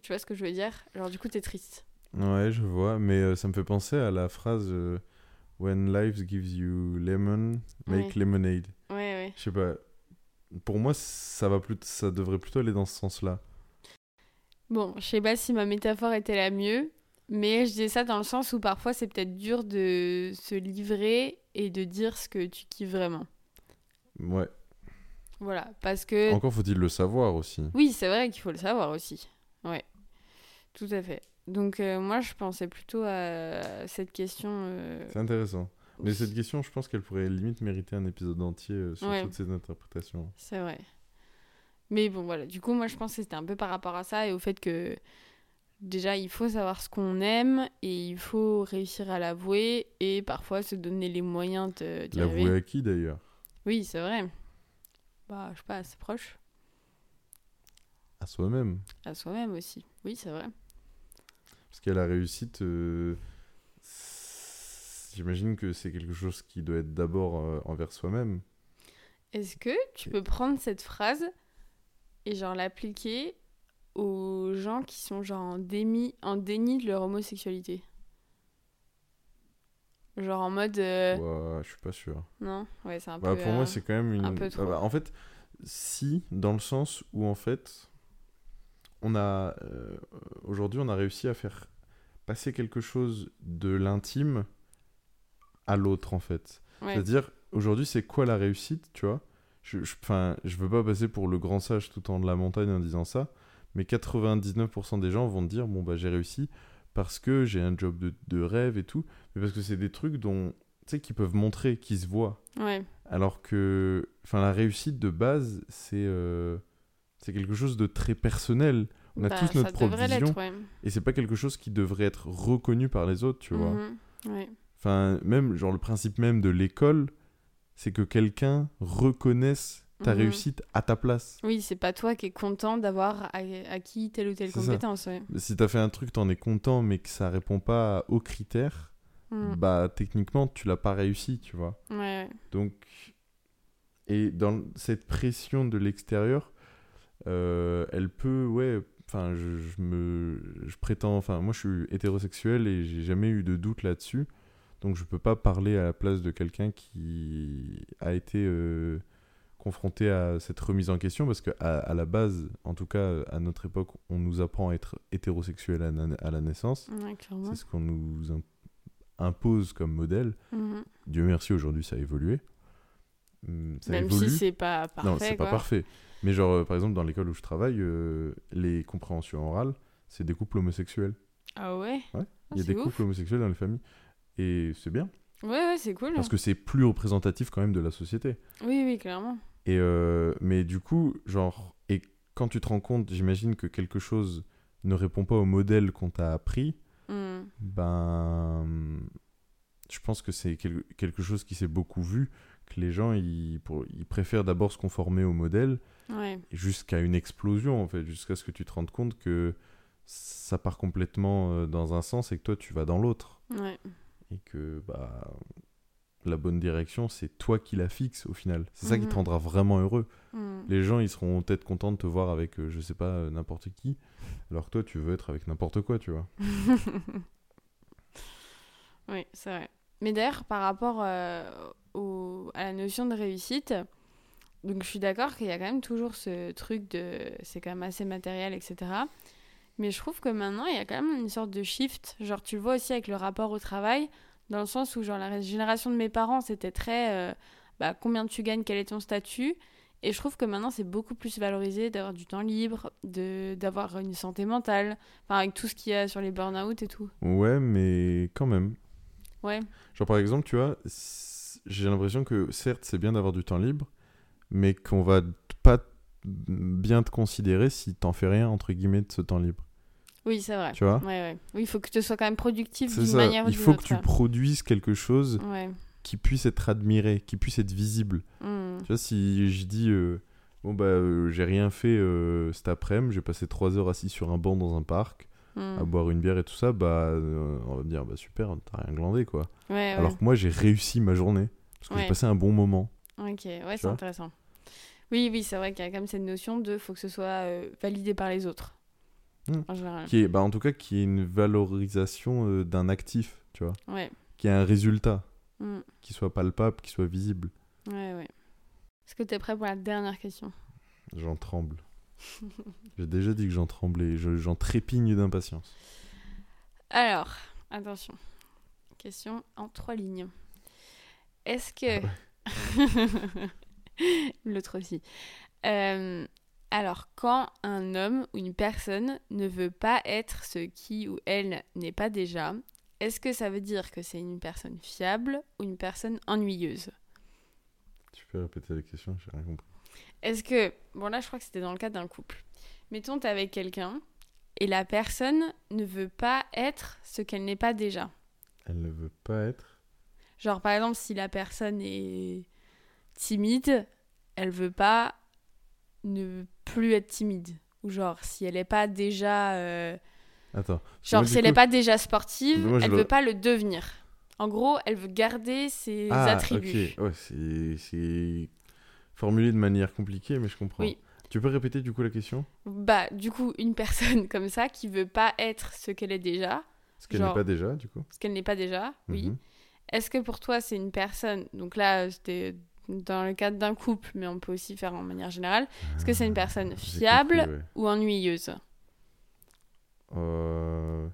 Speaker 1: Tu vois ce que je veux dire? Genre du coup t'es triste.
Speaker 3: Ouais, je vois, mais euh, ça me fait penser à la phrase euh, When life gives you lemon, make
Speaker 1: Ouais.
Speaker 3: lemonade.
Speaker 1: Ouais, ouais.
Speaker 3: Je sais pas. Pour moi, ça va plus, ça devrait plutôt aller dans ce sens-là.
Speaker 1: Bon, je sais pas si ma métaphore était la mieux, mais je dis ça dans le sens où parfois c'est peut-être dur de se livrer et de dire ce que tu kiffes vraiment.
Speaker 3: Ouais.
Speaker 1: Voilà, parce que
Speaker 3: Encore faut-il le savoir aussi.
Speaker 1: oui, c'est vrai qu'il faut le savoir aussi. Ouais, tout à fait. Donc euh, moi, je pensais plutôt à cette question. euh,
Speaker 3: C'est intéressant. Mais cette question, je pense qu'elle pourrait limite mériter un épisode entier euh, sur
Speaker 1: Ouais.
Speaker 3: toutes ces interprétations.
Speaker 1: C'est vrai. Mais bon, voilà. Du coup, moi, je pense que c'était un peu par rapport à ça et au fait que déjà, il faut savoir ce qu'on aime et il faut réussir à l'avouer et parfois se donner les moyens de
Speaker 3: L'avouer à qui d'ailleurs?
Speaker 1: Oui, c'est vrai. Bah, je sais pas, c'est proche.
Speaker 3: À soi-même.
Speaker 1: À soi-même aussi. Oui, c'est vrai.
Speaker 3: Parce qu'à la réussite, euh, j'imagine que c'est quelque chose qui doit être d'abord euh, envers soi-même.
Speaker 1: Est-ce que tu peux prendre cette phrase et genre l'appliquer aux gens qui sont genre en déni, en déni de leur homosexualité? Genre en mode... euh,
Speaker 3: Ouais, je suis pas sûr.
Speaker 1: Non? Ouais, c'est un
Speaker 3: Bah,
Speaker 1: peu...
Speaker 3: pour
Speaker 1: euh,
Speaker 3: moi, c'est quand même une.
Speaker 1: un peu
Speaker 3: Ah
Speaker 1: trop.
Speaker 3: bah, en fait, si, dans le sens où, en fait, on a. euh, Aujourd'hui, on a réussi à faire passer quelque chose de l'intime à l'autre, en fait.
Speaker 1: ouais.
Speaker 3: C'est-à-dire, aujourd'hui, c'est quoi la réussite, tu vois? Je, je, 'fin, je veux pas passer pour le grand sage tout en de la montagne en disant ça, mais 99% des gens vont te dire bon, bah, j'ai réussi parce que j'ai un job de, de rêve et tout, mais parce que c'est des trucs dont, tu sais, qui peuvent montrer, qui se voient.
Speaker 1: Ouais.
Speaker 3: Alors que, enfin, la réussite de base, c'est euh, c'est quelque chose de très personnel. On a
Speaker 1: Bah,
Speaker 3: tous notre propre vision,
Speaker 1: ouais.
Speaker 3: et c'est pas quelque chose qui devrait être reconnu par les autres, tu vois.
Speaker 1: Mhm. Ouais.
Speaker 3: Enfin, même, genre, le principe même de l'école, c'est que quelqu'un reconnaisse ta
Speaker 1: Mhm.
Speaker 3: réussite à ta place.
Speaker 1: Oui, c'est pas toi qui es content d'avoir acquis telle ou telle compétence, ouais.
Speaker 3: Si t'as fait un truc, t'en es content, mais que ça répond pas aux critères,
Speaker 1: Mhm.
Speaker 3: bah, techniquement, tu l'as pas réussi, tu vois.
Speaker 1: Ouais, ouais.
Speaker 3: Donc, et dans cette pression de l'extérieur, euh, elle peut, ouais, enfin, je, je me, je prétends, enfin, moi je suis hétérosexuel et j'ai jamais eu de doute là-dessus, donc je peux pas parler à la place de quelqu'un qui a été euh, confronté à cette remise en question, parce que à, la base, en tout cas à notre époque, on nous apprend à être hétérosexuel à, na- à la naissance,
Speaker 1: Ouais,
Speaker 3: c'est ce qu'on nous im- impose comme modèle.
Speaker 1: Mhm.
Speaker 3: Dieu merci, aujourd'hui ça a évolué. Ça
Speaker 1: Même
Speaker 3: évolue.
Speaker 1: si c'est pas parfait,
Speaker 3: non, c'est pas parfait. Mais genre, euh, par exemple, dans l'école où je travaille, euh, les compréhensions orales, c'est des couples homosexuels.
Speaker 1: Ah ouais?
Speaker 3: Ouais,
Speaker 1: Ah,
Speaker 3: Il y a des
Speaker 1: ouf.
Speaker 3: couples homosexuels dans les familles. Et c'est bien,
Speaker 1: Ouais, ouais, c'est cool.
Speaker 3: parce que c'est plus représentatif quand même de la société.
Speaker 1: Oui, oui, clairement.
Speaker 3: Et euh, mais du coup, genre, et quand tu te rends compte, j'imagine que quelque chose ne répond pas au modèle qu'on t'a appris,
Speaker 1: Mhm.
Speaker 3: ben, je pense que c'est quel- quelque chose qui s'est beaucoup vu, que les gens, ils, pour- ils préfèrent d'abord se conformer au modèle,
Speaker 1: Ouais.
Speaker 3: jusqu'à une explosion, en fait, jusqu'à ce que tu te rendes compte que ça part complètement euh, dans un sens et que toi, tu vas dans l'autre.
Speaker 1: Ouais.
Speaker 3: Et que, bah, la bonne direction, c'est toi qui la fixes, au final. C'est ça qui te
Speaker 1: Mhm.
Speaker 3: rendra vraiment heureux.
Speaker 1: Mhm.
Speaker 3: Les gens, ils seront peut-être contents de te voir avec, euh, je sais pas, euh, n'importe qui, alors que toi, tu veux être avec n'importe quoi, tu vois.
Speaker 1: oui, c'est vrai. Mais d'ailleurs, par rapport euh, au- à la notion de réussite, donc je suis d'accord qu'il y a quand même toujours ce truc de c'est quand même assez matériel, etc. Mais je trouve que maintenant, il y a quand même une sorte de shift. Genre, tu le vois aussi avec le rapport au travail, dans le sens où, genre, la génération de mes parents, c'était très euh, bah, combien tu gagnes, quel est ton statut. Et je trouve que maintenant, c'est beaucoup plus valorisé d'avoir du temps libre, de d'avoir une santé mentale, enfin, avec tout ce qu'il y a sur les burn-out et tout.
Speaker 3: Ouais, mais quand même.
Speaker 1: Ouais.
Speaker 3: Genre, par exemple, tu vois, j'ai l'impression que, certes, c'est bien d'avoir du temps libre, mais qu'on va pas bien te considérer si t'en fais rien, entre guillemets, de ce temps libre.
Speaker 1: Oui, c'est vrai.
Speaker 3: Tu vois
Speaker 1: Ouais, ouais. Oui, il faut que tu sois quand même productif d'une manière ou
Speaker 3: Il
Speaker 1: d'une
Speaker 3: faut que
Speaker 1: autre.
Speaker 3: tu produises quelque chose
Speaker 1: Ouais.
Speaker 3: qui puisse être admiré, qui puisse être visible.
Speaker 1: Mm.
Speaker 3: Tu vois, si je dis, euh, bon, bah, euh, j'ai rien fait euh, cet après-midi, j'ai passé trois heures assis sur un banc dans un parc,
Speaker 1: Mm.
Speaker 3: à boire une bière et tout ça, bah, on va me dire, bah, super, t'as rien glandé, quoi. Alors que moi, j'ai réussi ma journée, parce que j'ai passé un bon moment.
Speaker 1: Ok, ouais, c'est intéressant. Oui, oui, c'est vrai qu'il y a quand même cette notion de faut que ce soit validé par les autres.
Speaker 3: Hmm.
Speaker 1: En général.
Speaker 3: Qui est, bah, en tout cas, qui est une valorisation euh, d'un actif, tu vois.
Speaker 1: Ouais.
Speaker 3: Qui a un résultat,
Speaker 1: Mm.
Speaker 3: qui soit palpable, qui soit visible.
Speaker 1: Ouais, ouais. Est-ce que t'es prêt pour la dernière question?
Speaker 3: J'en tremble. J'ai déjà dit que j'en tremblais, je- j'en trépigne d'impatience.
Speaker 1: Alors, attention. Question en trois lignes. Est-ce que. L'autre aussi. Euh, alors, quand un homme ou une personne ne veut pas être ce qui ou elle n'est pas déjà, est-ce que ça veut dire que c'est une personne fiable ou une personne ennuyeuse?
Speaker 3: Tu peux répéter la question, j'ai rien compris.
Speaker 1: Est-ce que. Bon, là, je crois que c'était dans le cadre d'un couple. Mettons, t'es avec quelqu'un et la personne ne veut pas être ce qu'elle n'est pas déjà.
Speaker 3: Elle ne veut pas être.
Speaker 1: Genre, par exemple, si la personne est timide, elle veut pas ne plus être timide. Ou genre, si elle n'est pas déjà. euh,
Speaker 3: Attends.
Speaker 1: Genre, si elle n'est
Speaker 3: coup-
Speaker 1: pas déjà sportive,
Speaker 3: Moi,
Speaker 1: elle
Speaker 3: le-
Speaker 1: veut pas le devenir. En gros, elle veut garder ses
Speaker 3: Ah,
Speaker 1: attributs.
Speaker 3: ok. Ouais, c'est- formulé de manière compliquée, mais je comprends.
Speaker 1: Oui.
Speaker 3: Tu peux répéter du coup la question?
Speaker 1: Bah, du coup, une personne comme ça qui veut pas être ce qu'elle est déjà,
Speaker 3: Ce qu'elle n'est pas déjà, du coup.
Speaker 1: ce qu'elle n'est pas déjà, oui.
Speaker 3: Mhm.
Speaker 1: Est-ce que pour toi, c'est une personne? Donc là, c'était dans le cadre d'un couple, mais on peut aussi faire en manière générale. Est-ce que c'est une personne
Speaker 3: Ah, J'ai
Speaker 1: fiable
Speaker 3: compris, ouais.
Speaker 1: ou ennuyeuse?
Speaker 3: Euh,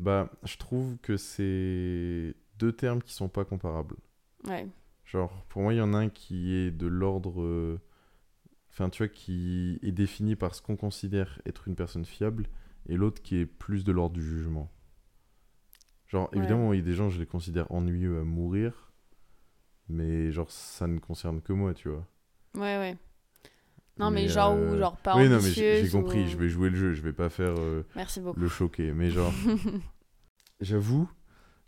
Speaker 3: Bah, je trouve que c'est deux termes qui sont pas comparables.
Speaker 1: Ouais.
Speaker 3: Genre, pour moi, il y en a un qui est de l'ordre. euh, Enfin, tu vois, qui est défini par ce qu'on considère être une personne fiable, et l'autre qui est plus de l'ordre du jugement. Genre,
Speaker 1: Ouais.
Speaker 3: évidemment, il y a des gens, je les considère ennuyeux à mourir, mais genre, ça ne concerne que moi, tu vois.
Speaker 1: Ouais, ouais. Non, mais,
Speaker 3: Mais,
Speaker 1: genre,
Speaker 3: euh,
Speaker 1: ou genre pas
Speaker 3: oui, non, mais j'ai compris,
Speaker 1: ou-
Speaker 3: je vais jouer le jeu, je vais pas faire euh,
Speaker 1: Merci beaucoup.
Speaker 3: le choquer, mais genre, j'avoue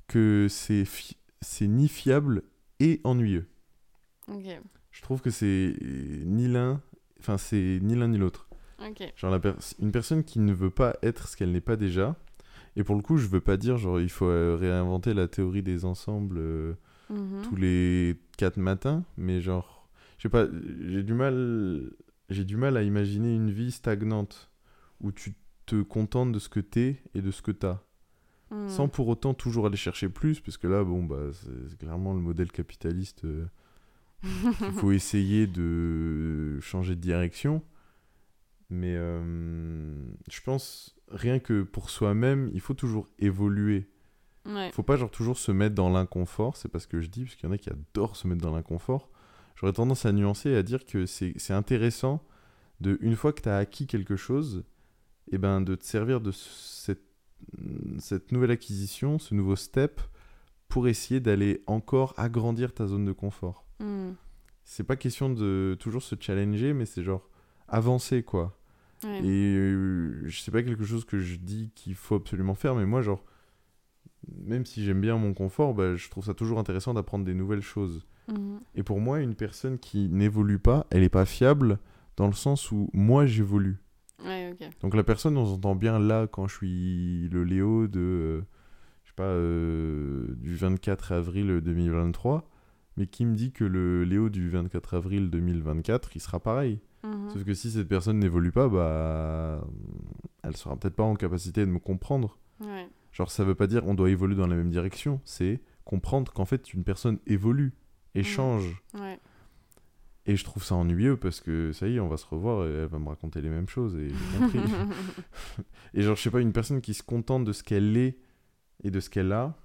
Speaker 3: que c'est fi- ni fiable et ennuyeux.
Speaker 1: ok.
Speaker 3: Je trouve que c'est ni l'un, enfin c'est ni l'un ni l'autre.
Speaker 1: Ok.
Speaker 3: Genre la une personne qui ne veut pas être ce qu'elle n'est pas déjà. Et pour le coup, je veux pas dire genre il faut euh, réinventer la théorie des ensembles euh,
Speaker 1: Mhm.
Speaker 3: tous les quatre matins, mais genre je sais pas, j'ai du mal j'ai du mal à imaginer une vie stagnante où tu te contentes de ce que t'es et de ce que t'as
Speaker 1: Mhm.
Speaker 3: sans pour autant toujours aller chercher plus parce que là bon bah c'est c'est clairement le modèle capitaliste euh, il faut essayer de changer de direction. Mais euh, je pense, rien que pour soi-même, il faut toujours évoluer.
Speaker 1: Ouais.
Speaker 3: Faut pas genre toujours se mettre dans l'inconfort. C'est pas ce que je dis, parce qu'il y en a qui adorent se mettre dans l'inconfort. J'aurais tendance à nuancer et à dire que c'est intéressant de, une fois que tu as acquis quelque chose, et ben, de te servir de cette, cette nouvelle acquisition, ce nouveau step, pour essayer d'aller encore agrandir ta zone de confort
Speaker 1: Mhm.
Speaker 3: c'est pas question de toujours se challenger, mais c'est genre avancer quoi.
Speaker 1: Ouais.
Speaker 3: Et euh, c'est pas quelque chose que je dis qu'il faut absolument faire, mais moi, genre, même si j'aime bien mon confort, bah, je trouve ça toujours intéressant d'apprendre des nouvelles choses.
Speaker 1: Mhm.
Speaker 3: Et pour moi, une personne qui n'évolue pas, elle est pas fiable dans le sens où moi j'évolue.
Speaker 1: Ouais.
Speaker 3: Donc la personne, on s'entend bien là quand je suis le Léo de, euh, je sais pas, euh, du 24 avril 2023, mais qui me dit que le Léo du 24 avril 2024, il sera pareil.
Speaker 1: Mhm.
Speaker 3: Sauf que si cette personne n'évolue pas, bah, elle sera peut-être pas en capacité de me comprendre.
Speaker 1: Ouais.
Speaker 3: Genre, ça veut pas dire on doit évoluer dans la même direction, c'est comprendre qu'en fait une personne évolue et
Speaker 1: Mhm.
Speaker 3: change.
Speaker 1: Ouais.
Speaker 3: Et je trouve ça ennuyeux parce que ça y est, on va se revoir et elle va me raconter les mêmes choses et j'ai compris. et genre, je sais pas, une personne qui se contente de ce qu'elle est et de ce qu'elle a,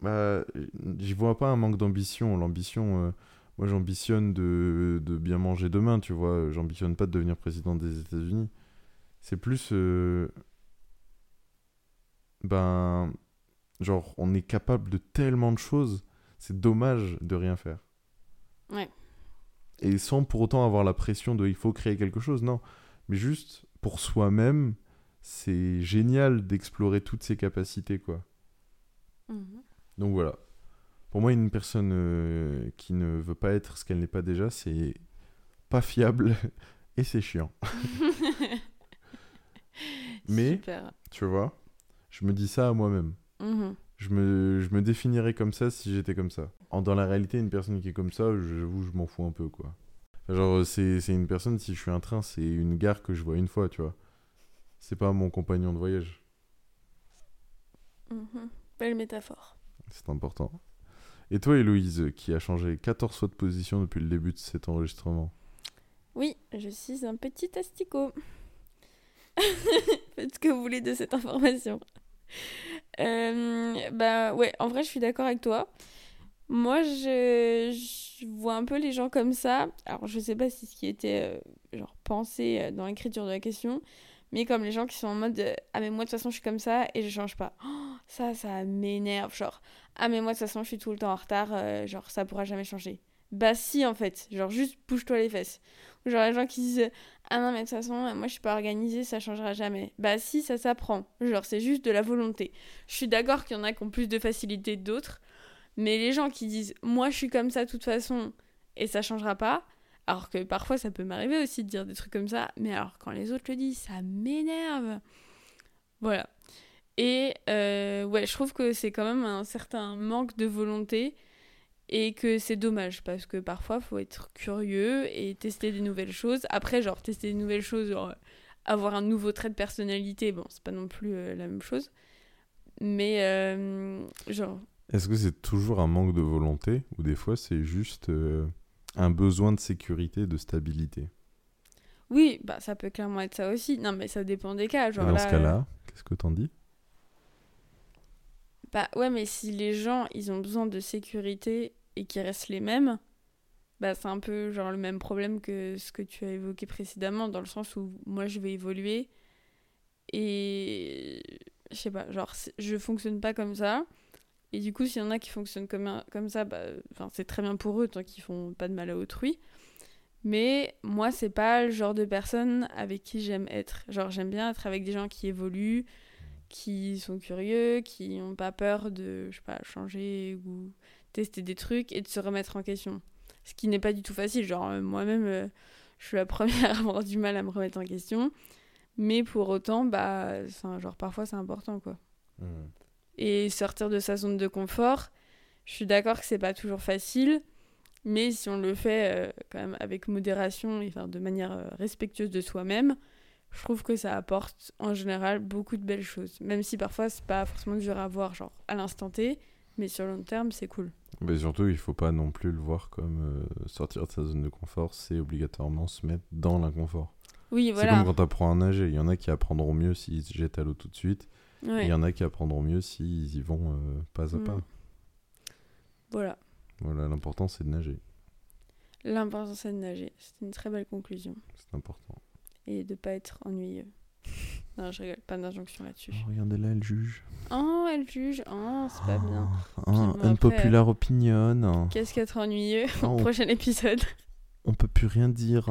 Speaker 3: bah, j'y vois pas un manque d'ambition. L'ambition, euh, moi j'ambitionne de, de bien manger demain, tu vois. J'ambitionne pas de devenir président des États-Unis. C'est plus. euh, ben. Genre, on est capable de tellement de choses, c'est dommage de rien faire.
Speaker 1: Ouais.
Speaker 3: Et sans pour autant avoir la pression de il faut créer quelque chose, non. Mais juste pour soi-même, c'est génial d'explorer toutes ses capacités, quoi.
Speaker 1: Mhm.
Speaker 3: Donc voilà. Pour moi, une personne euh, qui ne veut pas être ce qu'elle n'est pas déjà, c'est pas fiable et c'est chiant. Mais-
Speaker 1: Super.
Speaker 3: Tu vois Je me dis ça à moi-même.
Speaker 1: Mhm.
Speaker 3: Je me, je me définirais comme ça si j'étais comme ça. En, dans la réalité, une personne qui est comme ça, j'avoue, je m'en fous un peu, quoi. Genre, c'est une personne, si je suis un train, c'est une gare que je vois une fois, tu vois. C'est pas mon compagnon de voyage.
Speaker 1: Mhm. Belle métaphore.
Speaker 3: C'est important. Et toi, Héloïse, qui a changé 14 fois de position depuis le début de cet enregistrement?
Speaker 1: Oui, je suis un petit asticot. Faites ce que vous voulez de cette information. Euh, bah ouais, en vrai, je suis d'accord avec toi. Moi, je, je vois un peu les gens comme ça. Alors, je sais pas si ce qui était euh, genre pensé euh, dans l'écriture de la question, mais comme les gens qui sont en mode ah mais moi de toute façon je suis comme ça et je change pas. Oh, ça, ça m'énerve. Genre ah mais moi de toute façon je suis tout le temps en retard. genre ça pourra jamais changer. Bah si en fait. Genre juste bouge-toi les fesses. Ou genre les gens qui disent ah non mais de toute façon moi je suis pas organisée ça changera jamais. Bah si ça s'apprend. Genre c'est juste de la volonté. Je suis d'accord qu'il y en a qui ont plus de facilité que d'autres. Mais les gens qui disent moi je suis comme ça de toute façon et ça changera pas, alors que parfois ça peut m'arriver aussi de dire des trucs comme ça, mais alors quand les autres le disent, ça m'énerve. Voilà. Et euh, ouais, je trouve que c'est quand même un certain manque de volonté et que c'est dommage parce que parfois faut être curieux et tester des nouvelles choses. Après, genre tester des nouvelles choses, genre avoir un nouveau trait de personnalité, bon, c'est pas non plus euh, la même chose. Mais euh, genre,
Speaker 3: Est-ce que c'est toujours un manque de volonté ou des fois c'est juste euh, un besoin de sécurité, de stabilité?
Speaker 1: Oui, bah ça peut clairement être ça aussi. Non, mais ça dépend des cas.
Speaker 3: Et
Speaker 1: Genre
Speaker 3: dans
Speaker 1: là,
Speaker 3: ce cas-là, qu'est-ce que t'en dis?
Speaker 1: Bah ouais, mais si les gens, ils ont besoin de sécurité et qu'ils restent les mêmes, bah c'est un peu genre le même problème que ce que tu as évoqué précédemment, dans le sens où moi je vais évoluer et je sais pas, genre je fonctionne pas comme ça. Et du coup, s'il y en a qui fonctionnent comme, comme ça, bah, c'est très bien pour eux tant qu'ils font pas de mal à autrui. Mais moi, c'est pas le genre de personne avec qui j'aime être. Genre, j'aime bien être avec des gens qui évoluent, qui sont curieux, qui n'ont pas peur de, je sais pas, changer ou tester des trucs et de se remettre en question. Ce qui n'est pas du tout facile. Genre, euh, moi-même, euh, je suis la première à avoir du mal à me remettre en question. Mais pour autant, bah, enfin, genre, parfois, c'est important, quoi. Et sortir de sa zone de confort, je suis d'accord que c'est pas toujours facile. Mais si on le fait euh, quand même avec modération et enfin, de manière respectueuse de soi-même, je trouve que ça apporte en général beaucoup de belles choses. Même si parfois c'est pas forcément dur à voir genre à l'instant T, mais sur le long terme c'est cool.
Speaker 3: Mais surtout, il faut pas non plus le voir comme euh, sortir de sa zone de confort, c'est obligatoirement se mettre dans l'inconfort.
Speaker 1: Oui,
Speaker 3: C'est comme quand tu apprends à nager. Il y en a qui apprendront mieux s'ils se jettent à l'eau tout de suite.
Speaker 1: Ouais.
Speaker 3: Il y en a qui apprendront mieux s'ils y vont euh, pas à
Speaker 1: Mm.
Speaker 3: pas.
Speaker 1: Voilà.
Speaker 3: Voilà, l'important c'est de nager.
Speaker 1: L'important c'est de nager. C'est une très belle conclusion.
Speaker 3: C'est important.
Speaker 1: Et de pas être ennuyeux. Non, je rigole, pas d'injonction là-dessus.
Speaker 3: Oh, regardez là, elle juge.
Speaker 1: Oh, elle juge. Oh, c'est pas bien.
Speaker 3: Oh,
Speaker 1: bon,
Speaker 3: un populaire opinion.
Speaker 1: Qu'est-ce qu'être ennuyeux
Speaker 3: Oh,
Speaker 1: Prochain épisode?
Speaker 3: on peut plus rien dire.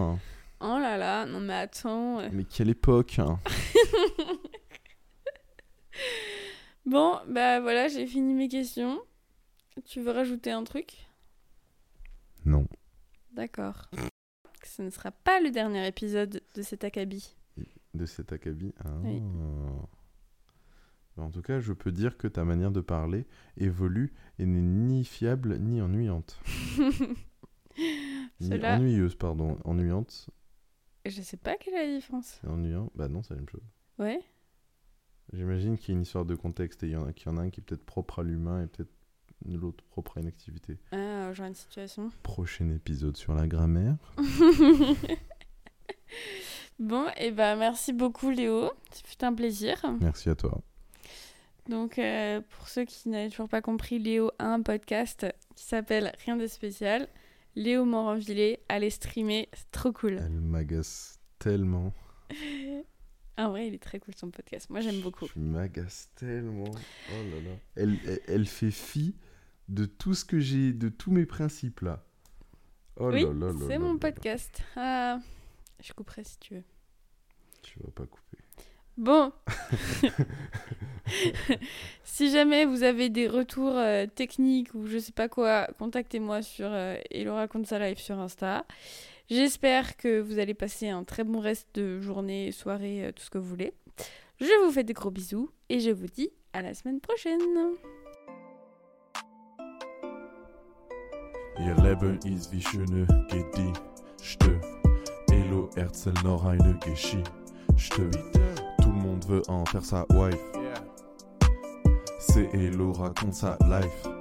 Speaker 1: Oh là là, non mais attends.
Speaker 3: Mais quelle époque.
Speaker 1: Bon, bah voilà, j'ai fini mes questions. Tu veux rajouter un truc?
Speaker 3: Non.
Speaker 1: D'accord. Ce ne sera pas le dernier épisode de cet acabit.
Speaker 3: De cet acabit. Ah.
Speaker 1: Oui.
Speaker 3: Bah, En tout cas, je peux dire que ta manière de parler évolue et n'est ni fiable ni ennuyante. Ni
Speaker 1: Cela,
Speaker 3: ennuyeuse, pardon. Ennuyante,
Speaker 1: je sais pas quelle est la différence.
Speaker 3: ennuyant. Bah non, c'est la même chose.
Speaker 1: Ouais.
Speaker 3: J'imagine qu'il y a une histoire de contexte et il y en a, qu'il y en a un qui est peut-être propre à l'humain et peut-être l'autre propre à une activité.
Speaker 1: Ah, genre une situation.
Speaker 3: Prochain épisode sur la grammaire.
Speaker 1: bon, et bah merci beaucoup Léo. Ça fut un plaisir.
Speaker 3: Merci à toi.
Speaker 1: Donc, euh, pour ceux qui n'avaient toujours pas compris, Léo a un podcast qui s'appelle Rien de spécial. Léo Moranvillé, allez streamer, c'est trop cool.
Speaker 3: Elle m'agace tellement.
Speaker 1: Ah ouais, il est très cool son podcast. Moi j'aime beaucoup.
Speaker 3: Je m'agace tellement. Oh là là. Elle, elle, elle fait fi de tout ce que j'ai, de tous mes principes là. Oh
Speaker 1: oui,
Speaker 3: là là là
Speaker 1: c'est mon podcast. Ah, je couperai si tu veux.
Speaker 3: Tu vas pas couper.
Speaker 1: Bon. si jamais vous avez des retours euh, techniques ou je sais pas quoi, contactez-moi sur euh, Hello raconte sa live sur Insta. J'espère que vous allez passer un très bon reste de journée, soirée, euh, tout ce que vous voulez. Je vous fais des gros bisous et je vous dis à la semaine prochaine.
Speaker 4: Ihr Leben ist wie schöne Gedichte. Elo erzähl noch eine Geschichte. Du
Speaker 3: Tout le monde veut en faire sa wife. C'est Hello raconte sa life.